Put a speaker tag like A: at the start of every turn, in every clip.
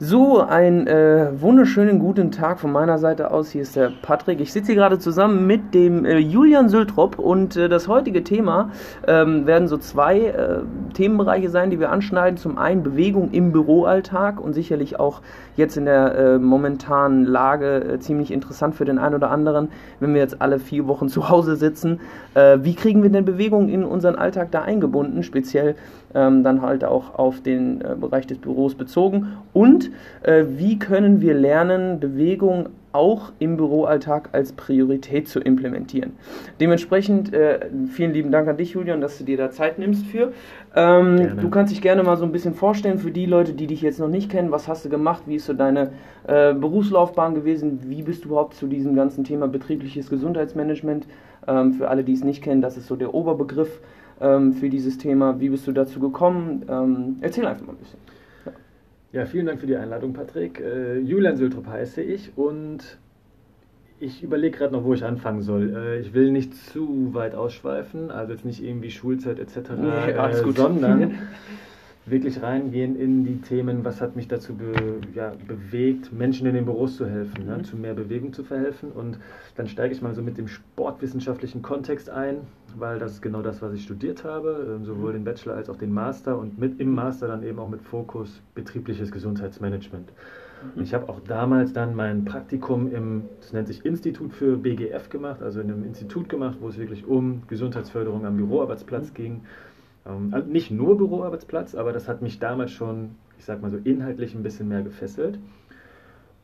A: So, einen äh, wunderschönen guten Tag von meiner Seite aus. Hier ist der Patrick. Ich sitze hier gerade zusammen mit dem äh, Julian Sültrop und äh, das heutige Thema ähm, werden so zwei äh, Themenbereiche sein, die wir anschneiden. Zum einen Bewegung im Büroalltag und sicherlich auch jetzt in der äh, momentanen Lage äh, ziemlich interessant für den einen oder anderen, wenn wir jetzt alle vier Wochen zu Hause sitzen. wie kriegen wir denn Bewegung in unseren Alltag da eingebunden, speziell ähm, dann halt auch auf den Bereich des Büros bezogen und äh, wie können wir lernen, Bewegung auch im Büroalltag als Priorität zu implementieren. Dementsprechend äh, vielen lieben Dank an dich, Julian, dass du dir da Zeit nimmst für. Ähm, du kannst dich gerne mal so ein bisschen vorstellen für die Leute, die dich jetzt noch nicht kennen. Was hast du gemacht? Wie ist so deine äh, Berufslaufbahn gewesen? Wie bist du überhaupt zu diesem ganzen Thema betriebliches Gesundheitsmanagement? Ähm, für alle, die es nicht kennen, das ist so der Oberbegriff ähm, für dieses Thema. Wie bist du dazu gekommen? Ähm, erzähl einfach mal ein bisschen.
B: Ja, vielen Dank für die Einladung, Patrick. Äh, Julian Sültrup heiße ich und ich überlege gerade noch, wo ich anfangen soll. Äh, ich will nicht zu weit ausschweifen, also jetzt nicht irgendwie Schulzeit etc., nee, äh, sondern wirklich reingehen in die Themen, was hat mich dazu be, ja, bewegt, Menschen in den Büros zu helfen, ne, mhm. zu mehr Bewegung zu verhelfen. Und dann steige ich mal so mit dem sportwissenschaftlichen Kontext ein, weil das ist genau das, was ich studiert habe, äh, sowohl mhm. den Bachelor als auch den Master und mit im Master dann eben auch mit Fokus betriebliches Gesundheitsmanagement. Mhm. Ich habe auch damals dann mein Praktikum im, das nennt sich Institut für BGF gemacht, also in einem Institut gemacht, wo es wirklich um Gesundheitsförderung am Büroarbeitsplatz mhm. ging ähm, also nicht nur Büroarbeitsplatz, aber das hat mich damals schon, ich sag mal so, inhaltlich ein bisschen mehr gefesselt.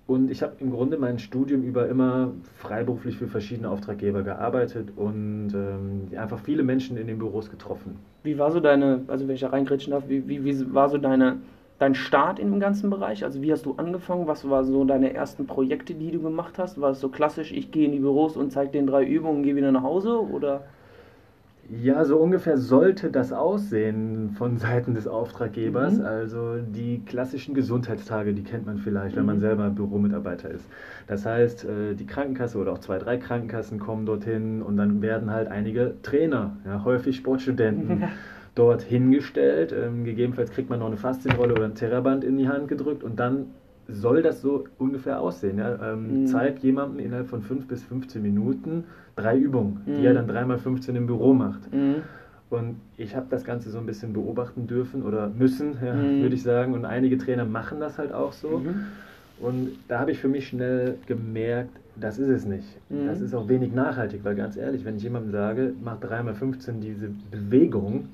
B: Und ich habe im Grunde mein Studium über immer freiberuflich für verschiedene Auftraggeber gearbeitet und ähm, einfach viele Menschen in den Büros getroffen.
A: Wie war so deine, also wenn ich da reingrätschen darf, wie, wie, wie war so deine, dein Start in dem ganzen Bereich? Also wie hast du angefangen? Was waren so deine ersten Projekte, die du gemacht hast? War es so klassisch, ich gehe in die Büros und zeige den drei Übungen und gehe wieder nach Hause? Oder?
B: Ja, so ungefähr sollte das aussehen von Seiten des Auftraggebers. Mhm. Also die klassischen Gesundheitstage, die kennt man vielleicht, mhm. wenn man mhm. selber Büromitarbeiter ist. Das heißt, äh, die Krankenkasse oder auch zwei, drei Krankenkassen kommen dorthin und dann werden halt einige Trainer, ja, häufig Sportstudenten, ja. dort hingestellt. Ähm, gegebenenfalls kriegt man noch eine Faszienrolle oder ein Terraband in die Hand gedrückt und dann soll das so ungefähr aussehen. Ja? Ähm, mhm. Zeig jemandem innerhalb von 5 bis 15 Minuten drei Übungen, mhm. die er dann 3 mal 15 im Büro macht. Mhm. Und ich habe das Ganze so ein bisschen beobachten dürfen oder müssen, ja, mhm. würde ich sagen. Und einige Trainer machen das halt auch so. Mhm. Und da habe ich für mich schnell gemerkt, das ist es nicht. Mhm. Das ist auch wenig nachhaltig, weil ganz ehrlich, wenn ich jemandem sage, mach 3 mal 15 diese Bewegung,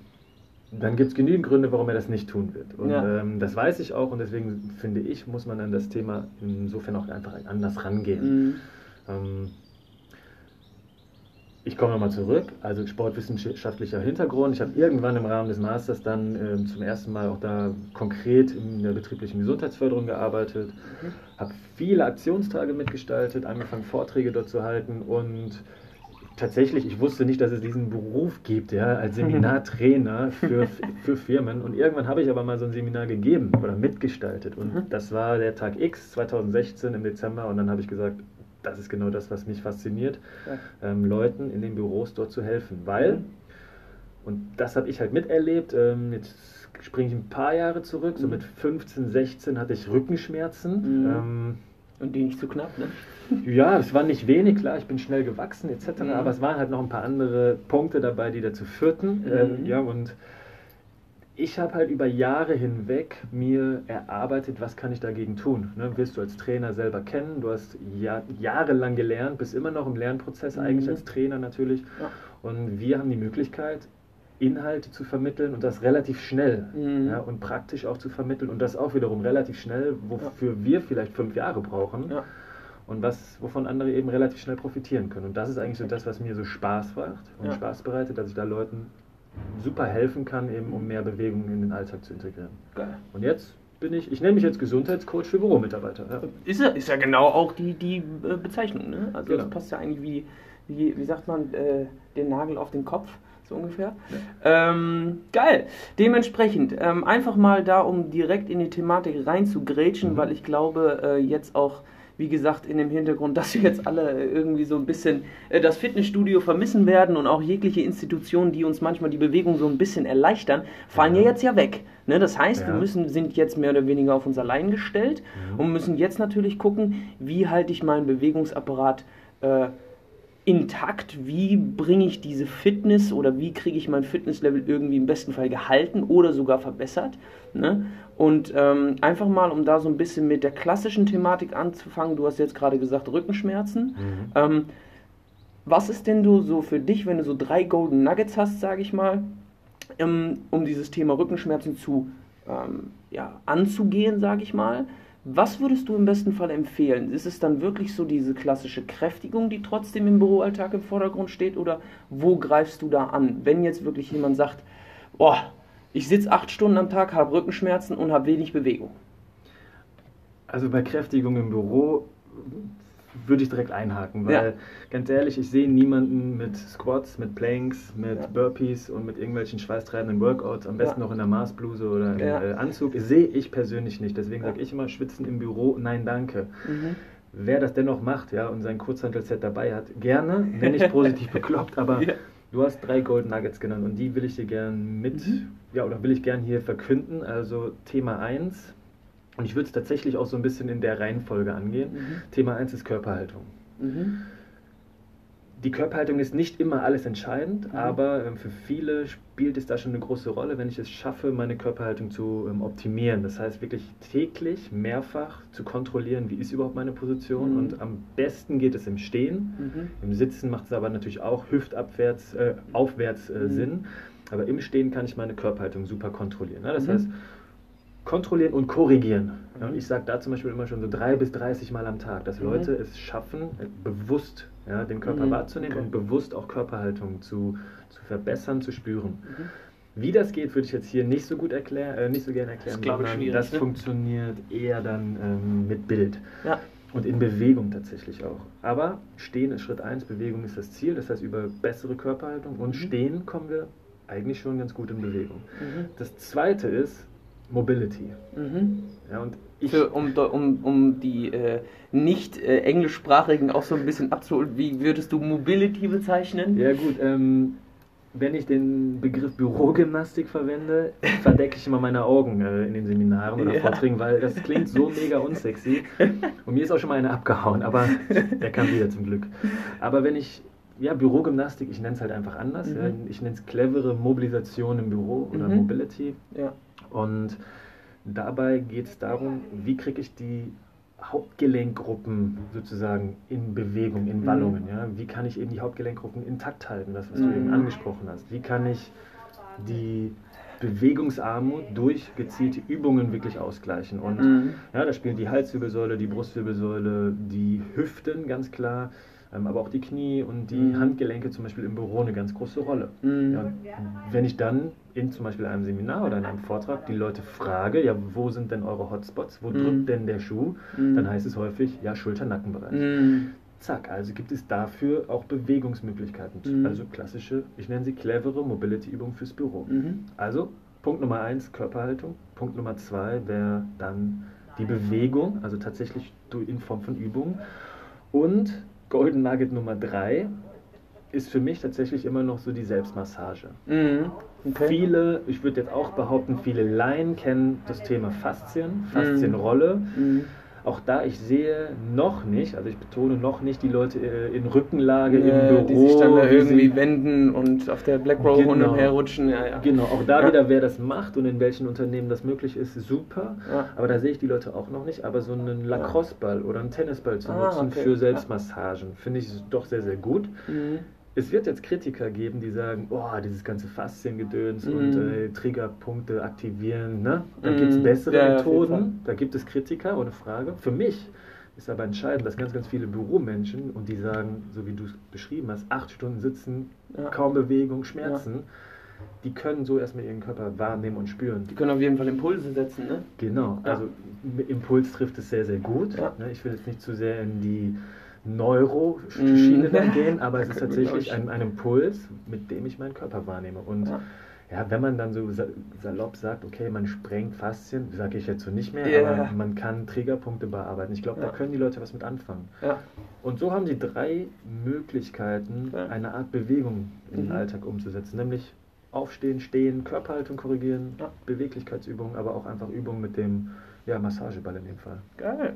B: dann gibt es genügend Gründe, warum er das nicht tun wird. Und ja. ähm, das weiß ich auch und deswegen finde ich, muss man an das Thema insofern auch einfach anders rangehen. Mhm. Ähm, ich komme nochmal zurück, also sportwissenschaftlicher Hintergrund. Ich habe irgendwann im Rahmen des Masters dann ähm, zum ersten Mal auch da konkret in der betrieblichen Gesundheitsförderung gearbeitet, mhm. habe viele Aktionstage mitgestaltet, angefangen Vorträge dort zu halten und tatsächlich, ich wusste nicht, dass es diesen Beruf gibt, ja, als Seminartrainer für, für Firmen. Und irgendwann habe ich aber mal so ein Seminar gegeben oder mitgestaltet. Und mhm. das war der Tag X 2016 im Dezember. Und dann habe ich gesagt, das ist genau das, was mich fasziniert, ähm, Leuten in den Büros dort zu helfen. Weil, und das habe ich halt miterlebt, ähm, jetzt springe ich ein paar Jahre zurück, so mhm. mit 15, 16 hatte ich Rückenschmerzen. Mhm. Ähm,
A: und die nicht zu knapp, ne?
B: Ja, es war nicht wenig, klar, ich bin schnell gewachsen etc., mhm. aber es waren halt noch ein paar andere Punkte dabei, die dazu führten. Mhm. Ähm, ja, und ich habe halt über Jahre hinweg mir erarbeitet, was kann ich dagegen tun. Ne, wirst du als Trainer selber kennen, du hast Jahr, jahrelang gelernt, bist immer noch im Lernprozess, mhm. eigentlich als Trainer natürlich. Ja. Und wir haben die Möglichkeit, Inhalte zu vermitteln und das relativ schnell mhm. ja, und praktisch auch zu vermitteln und das auch wiederum relativ schnell, wofür ja. wir vielleicht fünf Jahre brauchen. Ja und was, wovon andere eben relativ schnell profitieren können. Und das ist eigentlich so das, was mir so Spaß macht und. Spaß bereitet, dass ich da Leuten super helfen kann, eben um mehr Bewegung in den Alltag zu integrieren. Geil. Und jetzt bin ich, ich nenne mich jetzt Gesundheitscoach für Büromitarbeiter. Ja.
A: Ist, ja, ist ja genau auch die, die äh, Bezeichnung. Ne? Also genau. das passt ja eigentlich wie, wie, wie sagt man, äh, den Nagel auf den Kopf so ungefähr. Ja. Ähm, geil. Dementsprechend ähm, einfach mal da, um direkt in die Thematik reinzugrätschen, mhm. weil ich glaube, äh, jetzt auch wie gesagt, in dem Hintergrund, dass wir jetzt alle irgendwie so ein bisschen äh, das Fitnessstudio vermissen werden und auch jegliche Institutionen, die uns manchmal die Bewegung so ein bisschen erleichtern, fallen ja, ja jetzt ja weg. Ne? Das heißt, ja. wir müssen, sind jetzt mehr oder weniger auf uns allein gestellt mhm. und müssen jetzt natürlich gucken, wie halte ich meinen Bewegungsapparat äh, intakt, wie bringe ich diese Fitness oder wie kriege ich mein Fitnesslevel irgendwie im besten Fall gehalten oder sogar verbessert. Ne? Und ähm, einfach mal, um da so ein bisschen mit der klassischen Thematik anzufangen, du hast jetzt gerade gesagt Rückenschmerzen. Mhm. Ähm, was ist denn du so für dich, wenn du so drei Golden Nuggets hast, sage ich mal, um, um dieses Thema Rückenschmerzen zu ähm, ja, anzugehen, sage ich mal? Was würdest du im besten Fall empfehlen? Ist es dann wirklich so diese klassische Kräftigung, die trotzdem im Büroalltag im Vordergrund steht? Oder wo greifst du da an? Wenn jetzt wirklich jemand sagt, boah, ich sitze acht Stunden am Tag, habe Rückenschmerzen und habe wenig Bewegung.
B: Also bei Kräftigung im Büro würde ich direkt einhaken, weil ja. ganz ehrlich, ich sehe niemanden mit Squats, mit Planks, mit ja. Burpees und mit irgendwelchen schweißtreibenden Workouts, am besten ja. noch in der Maßbluse oder im äh, Anzug, sehe ich persönlich nicht. Deswegen sage ich immer, schwitzen im Büro, nein, danke. Mhm. Wer das dennoch macht, ja, und sein Kurzhantelset dabei hat, gerne, wenn nicht positiv bekloppt, aber du hast drei Gold Nuggets genannt und die will ich dir gern mit, mhm. ja, oder will ich gern hier verkünden. Also Thema 1, und ich würde es tatsächlich auch so ein bisschen in der Reihenfolge angehen. Mhm. Thema 1 ist Körperhaltung. Mhm. Die Körperhaltung ist nicht immer alles entscheidend, mhm. aber ähm, für viele spielt es da schon eine große Rolle, wenn ich es schaffe, meine Körperhaltung zu ähm, optimieren. Das heißt wirklich täglich, mehrfach zu kontrollieren, wie ist überhaupt meine Position. Mhm. Und am besten geht es im Stehen. Mhm. Im Sitzen macht es aber natürlich auch hüftabwärts, äh, aufwärts äh, mhm. Sinn. Aber im Stehen kann ich meine Körperhaltung super kontrollieren. Ne? Das heißt, kontrollieren und korrigieren. Ja, und ich sage da zum Beispiel immer schon so drei bis 30 Mal am Tag, dass mhm. Leute es schaffen, äh, bewusst ja, den Körper mhm. wahrzunehmen okay. und bewusst auch Körperhaltung zu, zu verbessern, zu spüren. Mhm. Wie das geht, würde ich jetzt hier nicht so gut erklären, äh, nicht so gerne erklären, das sondern das ne? funktioniert eher dann ähm, mit Bild. Ja. Und in Bewegung tatsächlich auch. Aber Stehen ist Schritt 1, Bewegung ist das Ziel. Das heißt, über bessere Körperhaltung und mhm. Stehen kommen wir eigentlich schon ganz gut in Bewegung. Mhm. Das zweite ist, Mobility. Mhm.
A: Ja, und ich Für, um, um, um die äh, nicht äh, englischsprachigen auch so ein bisschen abzuholen, wie würdest du Mobility bezeichnen?
B: Ja gut, ähm, wenn ich den Begriff Bürogymnastik verwende, verdecke ich immer meine Augen äh, in den Seminaren oder ja. Vorträgen, weil das klingt so mega unsexy. Und mir ist auch schon mal eine abgehauen, aber der kam wieder zum Glück. Aber wenn ich ja, Bürogymnastik, ich nenne es halt einfach anders. Mhm. Ich nenne es clevere Mobilisation im Büro oder mhm. Mobility. Ja. Und dabei geht es darum, wie kriege ich die Hauptgelenkgruppen sozusagen in Bewegung, in Wallungen. Mhm. Ja? Wie kann ich eben die Hauptgelenkgruppen intakt halten, das, was mhm. du eben angesprochen hast. Wie kann ich die Bewegungsarmut durch gezielte Übungen wirklich ausgleichen. Und mhm. ja, da spielt die Halswirbelsäule, die Brustwirbelsäule, die Hüften ganz klar, aber auch die Knie und die mhm. Handgelenke zum Beispiel im Büro eine ganz große Rolle. Mhm. Ja, wenn ich dann in zum Beispiel einem Seminar oder in einem Vortrag die Leute frage, ja, wo sind denn eure Hotspots, wo mhm. drückt denn der Schuh, mhm. dann heißt es häufig, ja, Schulter-Nackenbereich. Mhm. Zack, also gibt es dafür auch Bewegungsmöglichkeiten. Mhm. Also klassische, ich nenne sie clevere Mobility-Übungen fürs Büro. Also Punkt Nummer eins, Körperhaltung. Punkt Nummer zwei wäre dann die Bewegung, also tatsächlich in Form von Übungen. Und Golden Nugget Nummer drei ist für mich tatsächlich immer noch so die Selbstmassage. Mhm. Okay. Viele, ich würde jetzt auch behaupten, viele Laien kennen das Thema Faszien, Faszienrolle. Mhm auch da, ich sehe noch nicht, also ich betone noch nicht die Leute äh, in Rückenlage ja, im Büro.
A: Die sich dann da irgendwie wenden und auf der Black Row genau, hin und her rutschen. Ja, ja.
B: Genau, auch da ja. wieder, wer das macht und in welchen Unternehmen das möglich ist, super. Aber da sehe ich die Leute auch noch nicht. Aber so einen Lacrosse-Ball oder einen Tennisball zu ah, nutzen okay. für Selbstmassagen, finde ich doch sehr, sehr gut. Mhm es wird jetzt Kritiker geben, die sagen, oh, dieses ganze Fasziengedöns mm. und äh, Triggerpunkte aktivieren, ne? Da mm. gibt es bessere ja, Methoden, da gibt es Kritiker, ohne Frage. Für mich ist aber entscheidend, dass ganz, ganz viele Büromenschen und die sagen, so wie du es beschrieben hast, acht Stunden sitzen, ja. kaum Bewegung, Schmerzen, ja. die können so erstmal ihren Körper wahrnehmen und spüren.
A: Die können auf jeden Fall Impulse setzen, ne?
B: Genau, also Impuls trifft es sehr, sehr gut. Ne? Ich will jetzt nicht zu sehr in die Neuro-Schiene dann gehen, aber es ist tatsächlich ein, ein, Impuls, mit dem ich meinen Körper wahrnehme. Und ja. ja, wenn man dann so salopp sagt, okay, man sprengt Faszien, sage ich jetzt so nicht mehr,
A: Ja.
B: aber man kann Triggerpunkte bearbeiten. Ich glaube,
A: Ja.
B: da können die Leute was mit anfangen.
A: Ja.
B: Und so haben sie drei Möglichkeiten, eine Art Bewegung in den
A: Mhm.
B: Alltag umzusetzen, nämlich aufstehen, stehen, Körperhaltung korrigieren. Beweglichkeitsübungen, aber auch einfach Übungen mit dem ja, Massageball in dem Fall.
A: Geil.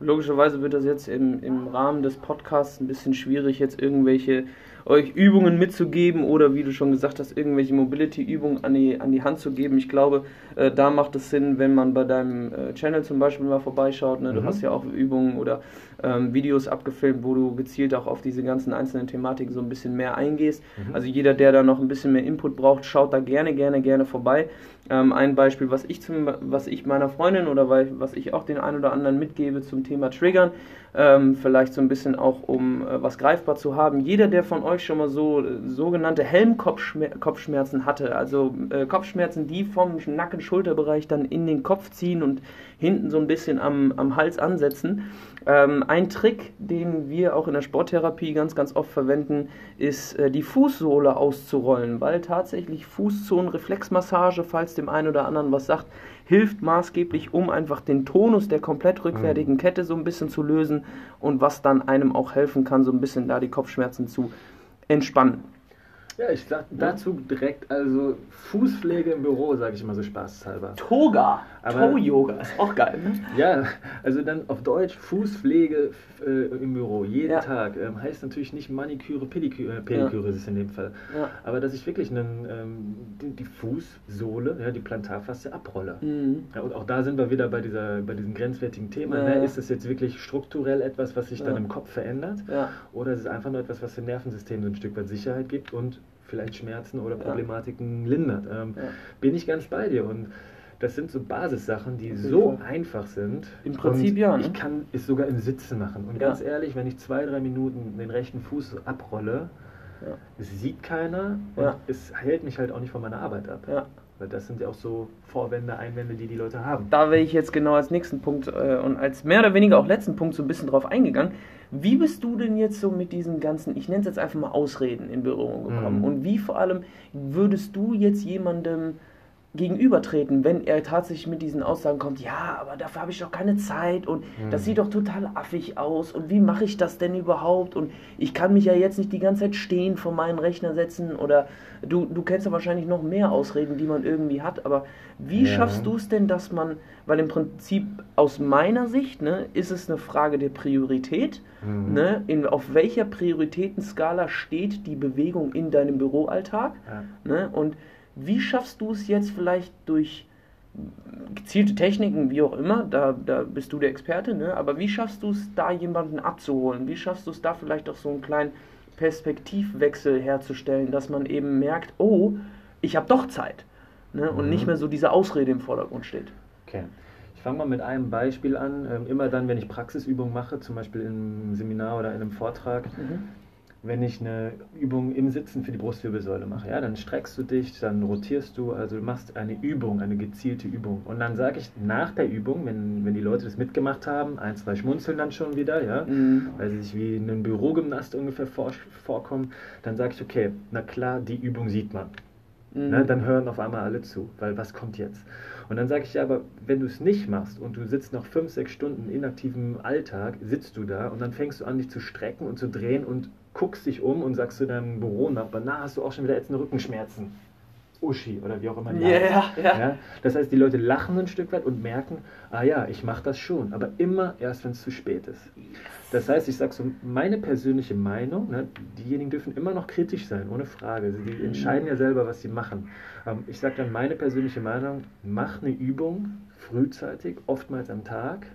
A: Logischerweise wird das jetzt im, im Rahmen des Podcasts ein bisschen schwierig, jetzt irgendwelche euch Übungen mitzugeben oder wie du schon gesagt hast, irgendwelche Mobility-Übungen an die, an die Hand zu geben. Ich glaube, äh, da macht es Sinn, wenn man bei deinem äh, Channel zum Beispiel mal vorbeischaut. Ne? Du
B: Mhm.
A: hast ja auch Übungen oder ähm, Videos abgefilmt, wo du gezielt auch auf diese ganzen einzelnen Thematiken so ein bisschen mehr eingehst.
B: Mhm.
A: Also jeder, der da noch ein bisschen mehr Input braucht, schaut da gerne, gerne, gerne vorbei. Ähm, ein Beispiel, was ich, zum, was ich meiner Freundin oder was ich auch den einen oder anderen mitgebe zum Thema Triggern, ähm, vielleicht so ein bisschen auch, um äh, was greifbar zu haben. Jeder, der von euch schon mal so äh, sogenannte Helmkopfschmerzen hatte, also äh, Kopfschmerzen, die vom Nacken-Schulterbereich dann in den Kopf ziehen und hinten so ein bisschen am, am Hals ansetzen. Ähm, ein Trick, den wir auch in der Sporttherapie ganz, ganz oft verwenden, ist äh, die Fußsohle auszurollen, weil tatsächlich Fußzonenreflexmassage, falls dem einen oder anderen was sagt, hilft maßgeblich, um einfach den Tonus der komplett rückwärtigen Kette so ein bisschen zu lösen und was dann einem auch helfen kann, so ein bisschen da die Kopfschmerzen zu entspannen.
B: Ja, ich sag dazu direkt, also Fußpflege im Büro, sage ich mal so spaßhalber.
A: Toga, Toe-Yoga, ist auch geil. Ne?
B: Ja, also dann auf Deutsch Fußpflege äh, im Büro, jeden
A: Ja.
B: Tag. Ähm, heißt natürlich nicht Maniküre, Pediküre, äh, Pediküre ist es in dem Fall.
A: Ja.
B: Aber dass ich wirklich einen, ähm, die, die Fußsohle, ja, die Plantarfaszie abrolle.
A: Mhm.
B: Ja, und auch da sind wir wieder bei, dieser, bei diesem grenzwertigen Thema.
A: Ja,
B: Ne?
A: ja.
B: Ist es jetzt wirklich strukturell etwas, was sich dann
A: Ja.
B: im Kopf verändert?
A: Ja.
B: Oder ist es einfach nur etwas, was dem Nervensystem so ein Stück weit Sicherheit gibt und vielleicht Schmerzen oder
A: Ja.
B: Problematiken lindert? Ähm,
A: Ja.
B: Bin ich ganz bei dir. Und das sind so Basissachen, die so
A: Fall.
B: einfach sind.
A: Im Prinzip ja, ne?
B: Ich kann es sogar im Sitzen machen. Und
A: Ja.
B: ganz ehrlich, wenn ich zwei, drei Minuten den rechten Fuß abrolle,
A: Ja.
B: es sieht keiner und
A: Ja.
B: es hält mich halt auch nicht von meiner Arbeit ab.
A: Ja.
B: Weil das sind ja auch so Vorwände, Einwände, die die Leute haben.
A: Da wäre ich jetzt genau als nächsten Punkt äh, und als mehr oder weniger auch letzten Punkt so ein bisschen drauf eingegangen. Wie bist du denn jetzt so mit diesen ganzen, ich nenne es jetzt einfach mal Ausreden in Berührung gekommen?
B: Mhm.
A: Und wie vor allem würdest du jetzt jemandem gegenübertreten, wenn er tatsächlich mit diesen Aussagen kommt, ja, aber dafür habe ich doch keine Zeit und das
B: Mhm.
A: sieht doch total affig aus und wie mache ich das denn überhaupt und ich kann mich ja jetzt nicht die ganze Zeit stehen vor meinen Rechner setzen oder du, du kennst ja wahrscheinlich noch mehr Ausreden, die man irgendwie hat, aber wie
B: Ja.
A: schaffst du es denn, dass man, weil im Prinzip aus meiner Sicht ne, ist es eine Frage der Priorität,
B: Mhm.
A: ne, in, auf welcher Prioritätenskala steht die Bewegung in deinem Büroalltag
B: Ja.
A: Ne? Und wie schaffst du es jetzt vielleicht durch gezielte Techniken, wie auch immer, da, da bist du der Experte, ne? aber wie schaffst du es, da jemanden abzuholen? Wie schaffst du es da vielleicht auch so einen kleinen Perspektivwechsel herzustellen, dass man eben merkt, oh, ich habe doch Zeit ne? und
B: Mhm.
A: nicht mehr so diese Ausrede im Vordergrund steht.
B: Okay. Ich fange mal mit einem Beispiel an. Ähm, immer dann, wenn ich Praxisübungen mache, zum Beispiel im Seminar oder in einem Vortrag, wenn ich eine Übung im Sitzen für die Brustwirbelsäule mache, ja, dann streckst du dich, dann rotierst du, also du machst eine Übung, eine gezielte Übung. Und dann sage ich nach der Übung, wenn, wenn die Leute das mitgemacht haben, ein, zwei schmunzeln dann schon wieder, ja,
A: Mhm.
B: weil sie sich wie ein Bürogymnast ungefähr vor, vorkommen, dann sage ich, okay, na klar, die Übung sieht man.
A: Mhm.
B: Ne, dann hören auf einmal alle zu, weil was kommt jetzt? Und dann sage ich ja, aber wenn du es nicht machst und du sitzt noch fünf, sechs Stunden inaktivem Alltag, sitzt du da und dann fängst du an, dich zu strecken und zu drehen und guckst dich um und sagst zu deinem Büronachbarn, na, hast du auch schon wieder ätzende Rückenschmerzen? Uschi oder wie auch immer die
A: Ja,
B: heißt. ja. Das heißt, die Leute lachen ein Stück weit und merken, ah ja, ich mache das schon, aber immer erst, wenn es zu spät ist. Das heißt, ich sage so, meine persönliche Meinung, ne, diejenigen dürfen immer noch kritisch sein, ohne Frage. Sie die entscheiden ja selber, was sie machen. Ähm, ich sage dann, meine persönliche Meinung, mach eine Übung frühzeitig, oftmals am Tag,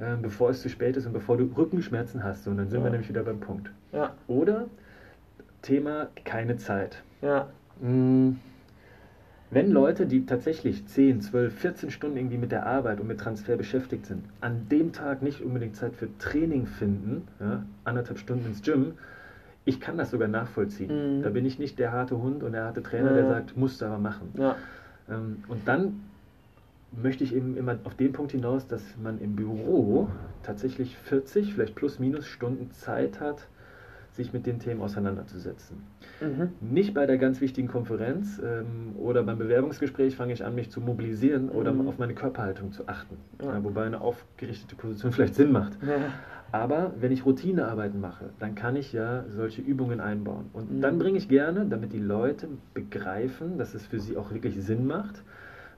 B: äh, bevor es zu spät ist und bevor du Rückenschmerzen hast. Und dann sind
A: Ja.
B: wir nämlich wieder beim Punkt.
A: Ja,
B: Oder Thema keine Zeit.
A: ja,
B: Mm, Wenn Leute, die tatsächlich 10, 12, 14 Stunden irgendwie mit der Arbeit und mit Transfer beschäftigt sind, an dem Tag nicht unbedingt Zeit für Training finden, ja, anderthalb Stunden ins Gym, ich kann das sogar nachvollziehen.
A: Mhm.
B: Da bin ich nicht der harte Hund und der harte Trainer,
A: Ja.
B: der sagt, musst du aber machen.
A: ja,
B: Ähm, Und dann möchte ich eben immer auf den Punkt hinaus, dass man im Büro tatsächlich 40, vielleicht plus minus Stunden Zeit hat, sich mit den Themen auseinanderzusetzen. Mhm. Nicht bei der ganz wichtigen Konferenz ähm, oder beim Bewerbungsgespräch fange ich an, mich zu mobilisieren oder mhm. auf meine Körperhaltung zu achten. Ja. Ja, wobei eine aufgerichtete Position vielleicht Sinn macht. Ja. Aber wenn ich Routinearbeiten mache, dann kann ich ja solche Übungen einbauen. Und mhm. dann bringe ich gerne, damit die Leute begreifen, dass es für sie auch wirklich Sinn macht,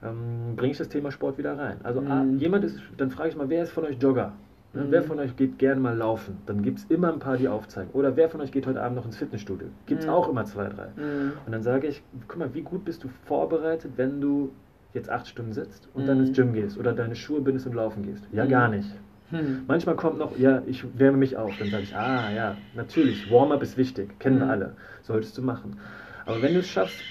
B: ähm, bringe ich das Thema Sport wieder rein. Also ah, mhm. jemand ist, dann frage ich mal, wer ist von euch Jogger? Ne, mhm. Wer von euch geht gerne mal laufen? Dann gibt es immer ein paar, die aufzeigen. Oder wer von euch geht heute Abend noch ins Fitnessstudio? Gibt es mhm. auch immer zwei, drei. Mhm. Und dann sage ich, guck mal, wie gut bist du vorbereitet, wenn du jetzt acht Stunden sitzt und dann ins Gym gehst oder deine Schuhe bindest und laufen gehst? Ja, gar nicht. Hm. Manchmal kommt noch, ja, ich wärme mich auf. Dann sage ich, ah ja, natürlich, Warm-up ist wichtig, kennen hm. wir alle, solltest du machen. Aber wenn du es schaffst,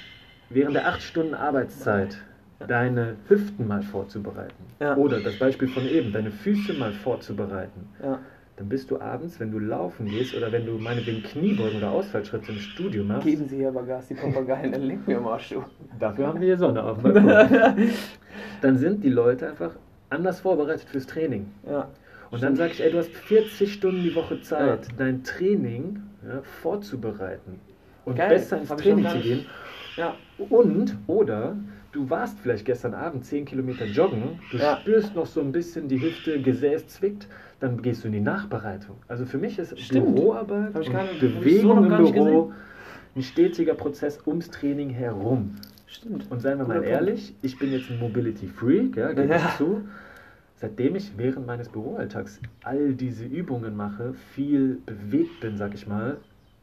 B: während der acht Stunden Arbeitszeit deine Hüften mal vorzubereiten ja. oder das Beispiel von eben, deine Füße mal vorzubereiten, ja. dann bist du abends, wenn du laufen gehst oder wenn du meinetwegen Kniebeugen oder Ausfallschritte im Studio machst.
A: Geben Sie hier aber Gas, die Papageien, dann leg mir mal du.
B: Dafür haben wir hier Sonne auf dem Dann sind die Leute einfach anders vorbereitet fürs Training. Ja. Und dann sage ich, ey, du hast 40 Stunden die Woche Zeit, dein Training vorzubereiten und Geil, besser ins Training zu gehen. Ja. Und, oder du warst vielleicht gestern Abend 10 Kilometer joggen, du ja. spürst noch so ein bisschen die Hüfte, Gesäß zwickt, dann gehst du in die Nachbereitung. Also für mich ist Stimmt. Büroarbeit und keine, Bewegung so im Büro ein stetiger Prozess ums Training herum. Stimmt. Und seien wir mal ehrlich, ich bin jetzt ein Mobility Freak, ja, gebe ja. zu seitdem ich während meines Büroalltags all diese Übungen mache, viel bewegt bin, sag ich mal,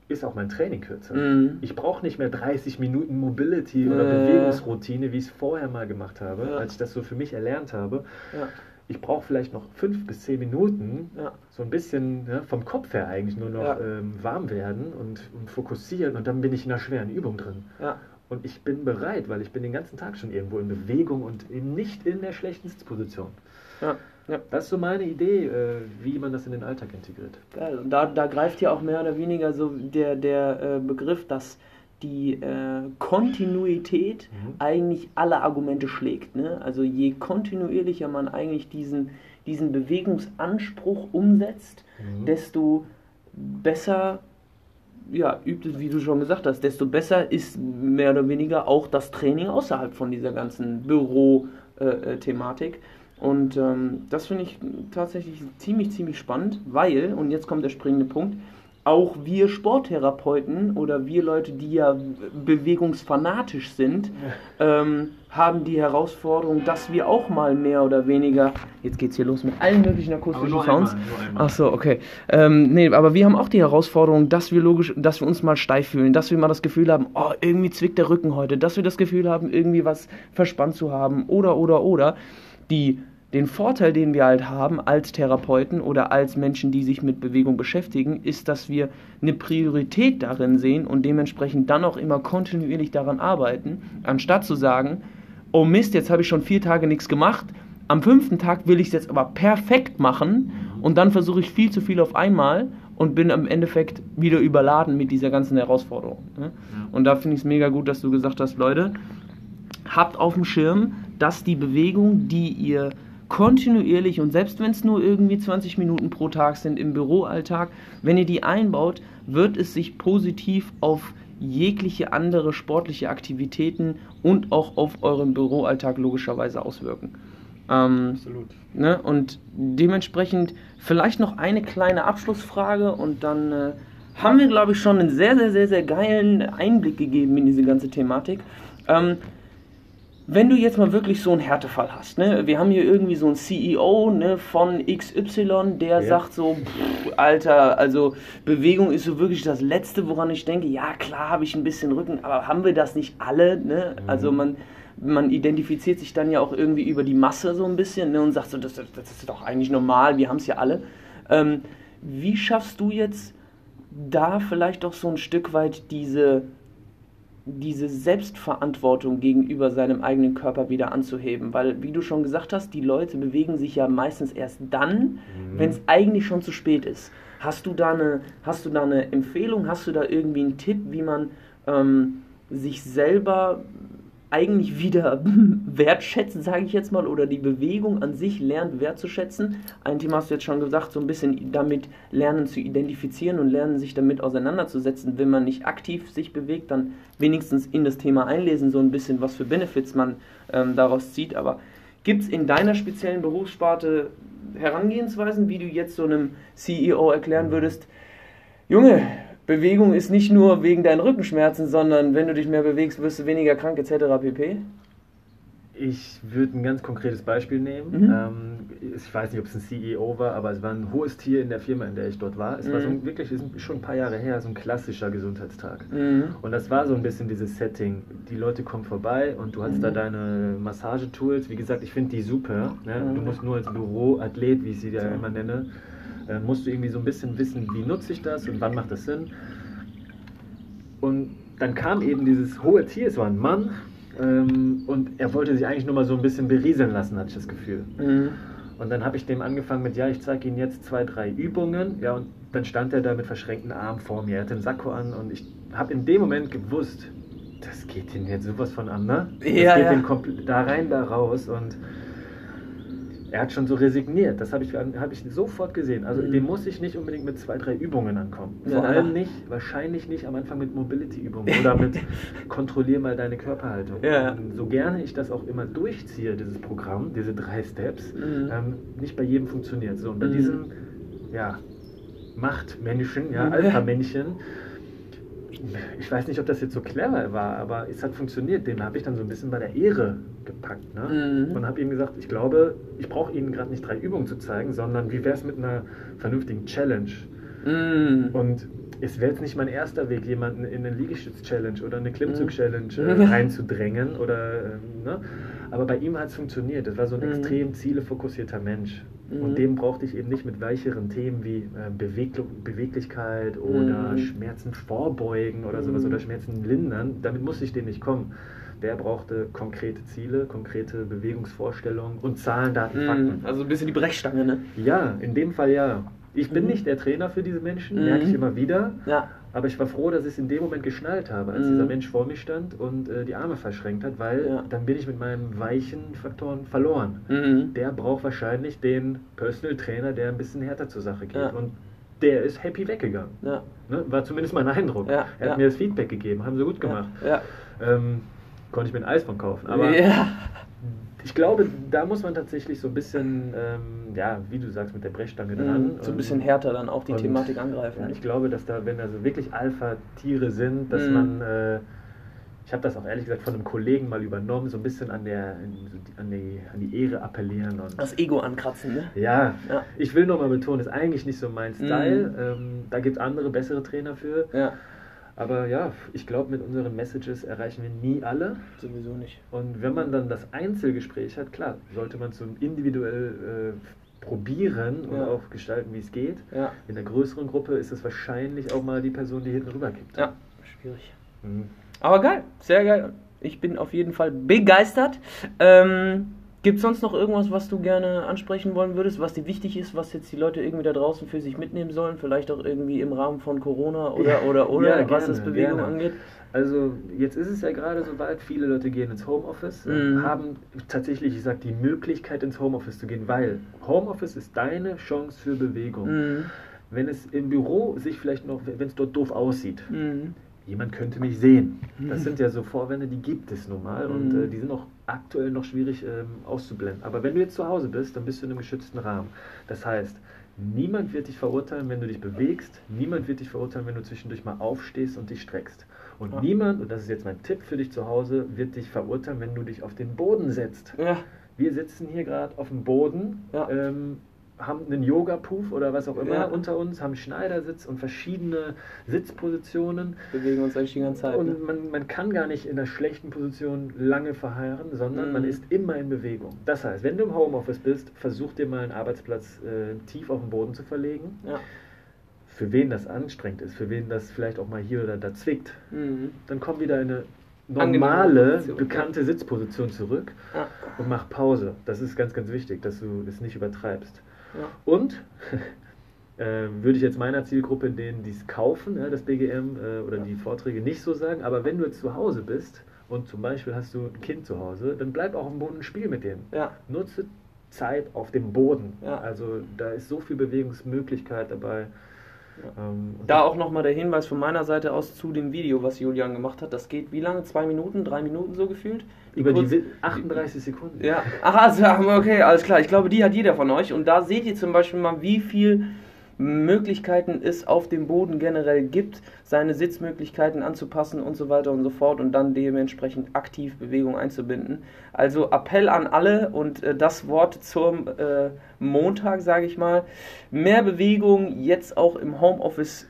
B: ist auch mein Training kürzer. Mhm. Ich brauche nicht mehr 30 Minuten Mobility oder äh. Bewegungsroutine, wie ich es vorher mal gemacht habe, ja. als ich das so für mich erlernt habe. Ja. Ich brauche vielleicht noch fünf bis zehn Minuten, ja. so ein bisschen vom Kopf her eigentlich nur noch ähm, warm werden und, und, fokussieren und dann bin ich in einer schweren Übung drin. Und ich bin bereit, weil ich bin den ganzen Tag schon irgendwo in Bewegung und eben nicht in der schlechten Sitzposition. Ja, ja. Das ist so meine Idee, äh, wie man das in den Alltag integriert.
A: Da, da greift ja auch mehr oder weniger so der, der äh, Begriff, dass die äh, Kontinuität mhm. eigentlich alle Argumente schlägt. Ne? Also je kontinuierlicher man eigentlich diesen, diesen Bewegungsanspruch umsetzt, mhm. desto besser ja, übt es, wie du schon gesagt hast, desto besser ist mehr oder weniger auch das Training außerhalb von dieser ganzen Büro-Thematik. Äh, äh und ähm, das finde ich tatsächlich ziemlich, ziemlich spannend, weil, und jetzt kommt der springende Punkt, auch wir Sporttherapeuten oder wir Leute, die ja bewegungsfanatisch sind, ähm, haben die Herausforderung, dass wir auch mal mehr oder weniger, jetzt geht's hier los mit allen möglichen akustischen Sounds. Ach so, okay. Ähm, nee, aber wir haben auch die Herausforderung, dass wir logisch, dass wir uns mal steif fühlen, dass wir mal das Gefühl haben, oh, irgendwie zwickt der Rücken heute, dass wir das Gefühl haben, irgendwie was verspannt zu haben oder, oder, oder. Die den Vorteil, den wir halt haben als Therapeuten oder als Menschen, die sich mit Bewegung beschäftigen, ist, dass wir eine Priorität darin sehen und dementsprechend dann auch immer kontinuierlich daran arbeiten, anstatt zu sagen, oh Mist, jetzt habe ich schon vier Tage nichts gemacht, am fünften Tag will ich es jetzt aber perfekt machen und dann versuche ich viel zu viel auf einmal und bin im Endeffekt wieder überladen mit dieser ganzen Herausforderung. Ne? Und da finde ich es mega gut, dass du gesagt hast, Leute, habt auf dem Schirm, dass die Bewegung, die ihr kontinuierlich und selbst wenn es nur irgendwie 20 Minuten pro Tag sind im Büroalltag, wenn ihr die einbaut, wird es sich positiv auf jegliche andere sportliche Aktivitäten und auch auf euren Büroalltag logischerweise auswirken. Ähm, Absolut. Ne? Und dementsprechend vielleicht noch eine kleine Abschlussfrage und dann äh, haben wir, glaube ich, schon einen sehr, sehr, sehr, sehr geilen Einblick gegeben in diese ganze Thematik. Ähm, wenn du jetzt mal wirklich so einen Härtefall hast, ne? wir haben hier irgendwie so einen CEO ne, von XY, der ja. sagt so, pff, Alter, also Bewegung ist so wirklich das Letzte, woran ich denke, ja klar habe ich ein bisschen Rücken, aber haben wir das nicht alle? Ne? Mhm. Also man, man identifiziert sich dann ja auch irgendwie über die Masse so ein bisschen ne, und sagt so, das, das ist doch eigentlich normal, wir haben es ja alle. Ähm, wie schaffst du jetzt da vielleicht doch so ein Stück weit diese diese Selbstverantwortung gegenüber seinem eigenen Körper wieder anzuheben. Weil, wie du schon gesagt hast, die Leute bewegen sich ja meistens erst dann, mhm. wenn es eigentlich schon zu spät ist. Hast du, da eine, hast du da eine Empfehlung, hast du da irgendwie einen Tipp, wie man ähm, sich selber eigentlich wieder wertschätzen, sage ich jetzt mal, oder die Bewegung an sich lernt wertzuschätzen. Ein Thema hast du jetzt schon gesagt, so ein bisschen damit lernen zu identifizieren und lernen sich damit auseinanderzusetzen. Wenn man nicht aktiv sich bewegt, dann wenigstens in das Thema einlesen, so ein bisschen, was für Benefits man ähm, daraus zieht. Aber gibt es in deiner speziellen Berufssparte Herangehensweisen, wie du jetzt so einem CEO erklären würdest, Junge, Bewegung ist nicht nur wegen deinen Rückenschmerzen, sondern wenn du dich mehr bewegst, wirst du weniger krank etc. pp.
B: Ich würde ein ganz konkretes Beispiel nehmen. Mhm. Ähm, ich weiß nicht, ob es ein CEO war, aber es war ein hohes Tier in der Firma, in der ich dort war. Es mhm. war so ein, wirklich ist schon ein paar Jahre her, so ein klassischer Gesundheitstag. Mhm. Und das war so ein bisschen dieses Setting. Die Leute kommen vorbei und du hast da mhm. deine Massagetools. Wie gesagt, ich finde die super. Ne? Du mhm. musst nur als Büroathlet, wie ich sie ja immer nenne, äh, musst du irgendwie so ein bisschen wissen, wie nutze ich das und wann macht das Sinn. Und dann kam eben dieses hohe Tier, es war ein Mann, ähm, und er wollte sich eigentlich nur mal so ein bisschen berieseln lassen, hatte ich das Gefühl. Mhm. Und dann habe ich dem angefangen mit, ja, ich zeige Ihnen jetzt zwei, drei Übungen. Ja, und dann stand er da mit verschränkten Armen vor mir. Er hatte einen Sakko an und ich habe in dem Moment gewusst, das geht ihn jetzt sowas von an, ne? Das ja, geht ja. da rein, da raus und er hat schon so resigniert. Das habe ich, hab ich sofort gesehen. Also mhm. dem muss ich nicht unbedingt mit zwei, drei Übungen ankommen. Vor ja. allem nicht, wahrscheinlich nicht am Anfang mit Mobility-Übungen oder mit kontrollier mal deine Körperhaltung. Ja. So gerne ich das auch immer durchziehe, dieses Programm, diese drei Steps, mhm. ähm, nicht bei jedem funktioniert. So, und bei mhm. diesem ja, Machtmännchen, ja, Alpha-Männchen, ich weiß nicht, ob das jetzt so clever war, aber es hat funktioniert. Den habe ich dann so ein bisschen bei der Ehre gepackt. Ne? Mhm. Und habe ihm gesagt, ich glaube, ich brauche Ihnen gerade nicht drei Übungen zu zeigen, sondern wie wäre es mit einer vernünftigen Challenge? Mhm. Und es wäre jetzt nicht mein erster Weg, jemanden in eine Liegestütz-Challenge oder eine Klimmzug-Challenge äh, mhm. reinzudrängen. Oder, äh, ne? Aber bei ihm hat es funktioniert. Das war so ein mhm. extrem zielefokussierter Mensch. Mhm. Und dem brauchte ich eben nicht mit weicheren Themen wie äh, Beweg Beweglichkeit oder mhm. Schmerzen vorbeugen oder sowas oder mhm. Schmerzen lindern. Damit musste ich dem nicht kommen. Der brauchte konkrete Ziele, konkrete Bewegungsvorstellungen und Zahlen, Daten, mhm. Fakten.
A: Also ein bisschen die Brechstange, ne?
B: Ja, in dem Fall ja. Ich bin mhm. nicht der Trainer für diese Menschen, merke ich immer wieder. Ja. Aber ich war froh, dass ich es in dem Moment geschnallt habe, als mhm. dieser Mensch vor mir stand und äh, die Arme verschränkt hat, weil ja. dann bin ich mit meinen weichen Faktoren verloren. Mhm. Der braucht wahrscheinlich den Personal Trainer, der ein bisschen härter zur Sache geht. Ja. Und der ist happy weggegangen. Ja. Ne? War zumindest mein Eindruck. Er hat mir das Feedback gegeben, haben sie gut gemacht. Ähm, konnte ich mir ein Eis von kaufen. Aber ich glaube, da muss man tatsächlich so ein bisschen, ähm, ja, wie du sagst, mit der Brechstange
A: dran. Mhm, so ein bisschen härter dann auch die Thematik angreifen.
B: Ja, ich glaube, dass da, wenn also wirklich Alpha-Tiere sind, dass mhm. man, äh, ich habe das auch ehrlich gesagt von einem Kollegen mal übernommen, so ein bisschen an, der, an, die, an die Ehre appellieren. Und
A: das Ego ankratzen, ne?
B: Ja, ja. ich will nochmal betonen, ist eigentlich nicht so mein Style. Mhm. Ähm, da gibt es andere, bessere Trainer für. Ja. Aber ja, ich glaube, mit unseren Messages erreichen wir nie alle.
A: Sowieso nicht.
B: Und wenn man dann das Einzelgespräch hat, klar, sollte man es individuell äh, probieren und auch gestalten, wie es geht. Ja. In der größeren Gruppe ist es wahrscheinlich auch mal die Person, die hinten rüber kippt.
A: Ja, schwierig. Mhm. Aber geil, sehr geil. Ich bin auf jeden Fall begeistert. Ähm, Gibt es sonst noch irgendwas, was du gerne ansprechen wollen würdest, was dir wichtig ist, was jetzt die Leute irgendwie da draußen für sich mitnehmen sollen? Vielleicht auch irgendwie im Rahmen von Corona oder, ja, oder, oder, ja, was das Bewegung gerne. angeht?
B: Also jetzt ist es ja gerade so weit, viele Leute gehen ins Homeoffice, mhm. haben tatsächlich, ich sag, die Möglichkeit ins Homeoffice zu gehen, weil Homeoffice ist deine Chance für Bewegung. Mhm. Wenn es im Büro sich vielleicht noch, wenn es dort doof aussieht, mhm jemand könnte mich sehen. Das mhm. sind ja so Vorwände, die gibt es nun mal und mhm. äh, die sind auch aktuell noch schwierig ähm, auszublenden. Aber wenn du jetzt zu Hause bist, dann bist du in einem geschützten Rahmen. Das heißt, niemand wird dich verurteilen, wenn du dich bewegst. Niemand wird dich verurteilen, wenn du zwischendurch mal aufstehst und dich streckst. Und ja. niemand, und das ist jetzt mein Tipp für dich zu Hause, wird dich verurteilen, wenn du dich auf den Boden setzt. Ja. Wir sitzen hier gerade auf dem Boden. Ja. Ähm, haben einen Yoga-Puff oder was auch immer ja. unter uns, haben Schneidersitz und verschiedene Sitzpositionen.
A: Bewegen uns eigentlich die ganze Zeit.
B: Und ne? man, man kann gar nicht in einer schlechten Position lange verharren, sondern mhm. man ist immer in Bewegung. Das heißt, wenn du im Homeoffice bist, versuch dir mal einen Arbeitsplatz äh, tief auf den Boden zu verlegen. Ja. Für wen das anstrengend ist, für wen das vielleicht auch mal hier oder da zwickt, mhm. dann komm wieder in eine normale, bekannte Sitzposition zurück ja. und mach Pause. Das ist ganz, ganz wichtig, dass du es nicht übertreibst. Ja. Und äh, würde ich jetzt meiner Zielgruppe, denen die es kaufen, ja, das BGM äh, oder ja. die Vorträge nicht so sagen, aber wenn du jetzt zu Hause bist und zum Beispiel hast du ein Kind zu Hause, dann bleib auch am Boden und spiel mit dem.
A: Ja.
B: Nutze Zeit auf dem Boden. Also da ist so viel Bewegungsmöglichkeit dabei.
A: Ähm, da auch nochmal der Hinweis von meiner Seite aus zu dem Video, was Julian gemacht hat. Das geht wie lange? Zwei Minuten, drei Minuten so gefühlt?
B: Über kurz, die 38 Sekunden.
A: Ja, aha, okay, alles klar. Ich glaube, die hat jeder von euch. Und da seht ihr zum Beispiel mal, wie viel Möglichkeiten es auf dem Boden generell gibt, seine Sitzmöglichkeiten anzupassen und so weiter und so fort und dann dementsprechend aktiv Bewegung einzubinden. Also Appell an alle und äh, das Wort zum äh, Montag, sage ich mal. Mehr Bewegung jetzt auch im Homeoffice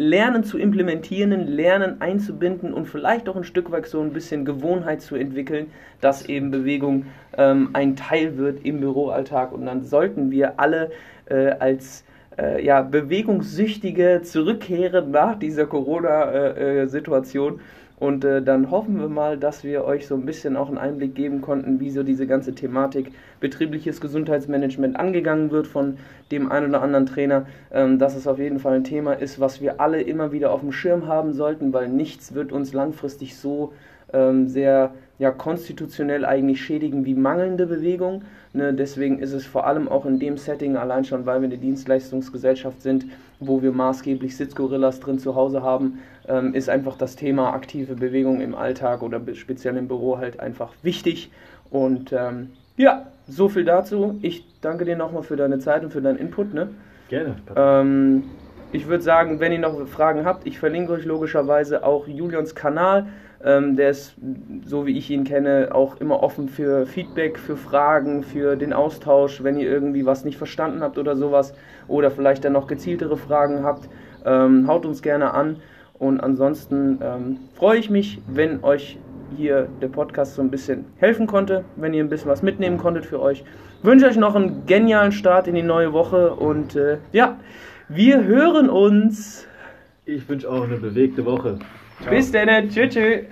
A: lernen zu implementieren, lernen einzubinden und vielleicht auch ein Stück weit so ein bisschen Gewohnheit zu entwickeln, dass eben Bewegung ähm, ein Teil wird im Büroalltag und dann sollten wir alle äh, als äh, ja, Bewegungssüchtige zurückkehren nach dieser Corona-Situation. Äh, und äh, dann hoffen wir mal, dass wir euch so ein bisschen auch einen Einblick geben konnten, wie so diese ganze Thematik betriebliches Gesundheitsmanagement angegangen wird von dem einen oder anderen Trainer. Ähm, dass es auf jeden Fall ein Thema ist, was wir alle immer wieder auf dem Schirm haben sollten, weil nichts wird uns langfristig so ähm, sehr ja, konstitutionell eigentlich schädigen wie mangelnde Bewegung. Ne? Deswegen ist es vor allem auch in dem Setting, allein schon, weil wir eine Dienstleistungsgesellschaft sind, wo wir maßgeblich Sitzgorillas drin zu Hause haben, ähm, ist einfach das Thema aktive Bewegung im Alltag oder speziell im Büro halt einfach wichtig. Und ähm, ja, so viel dazu. Ich danke dir nochmal für deine Zeit und für deinen Input. Ne?
B: Gerne.
A: Ähm, ich würde sagen, wenn ihr noch Fragen habt, ich verlinke euch logischerweise auch Julians Kanal. Ähm, der ist, so wie ich ihn kenne, auch immer offen für Feedback, für Fragen, für den Austausch, wenn ihr irgendwie was nicht verstanden habt oder sowas oder vielleicht dann noch gezieltere Fragen habt. Ähm, haut uns gerne an. Und ansonsten ähm, freue ich mich, wenn euch hier der Podcast so ein bisschen helfen konnte, wenn ihr ein bisschen was mitnehmen konntet für euch. Wünsche euch noch einen genialen Start in die neue Woche und äh, ja, wir hören uns.
B: Ich wünsche auch eine bewegte Woche.
A: Ciao. Bis dann. Tschüss. tschüss.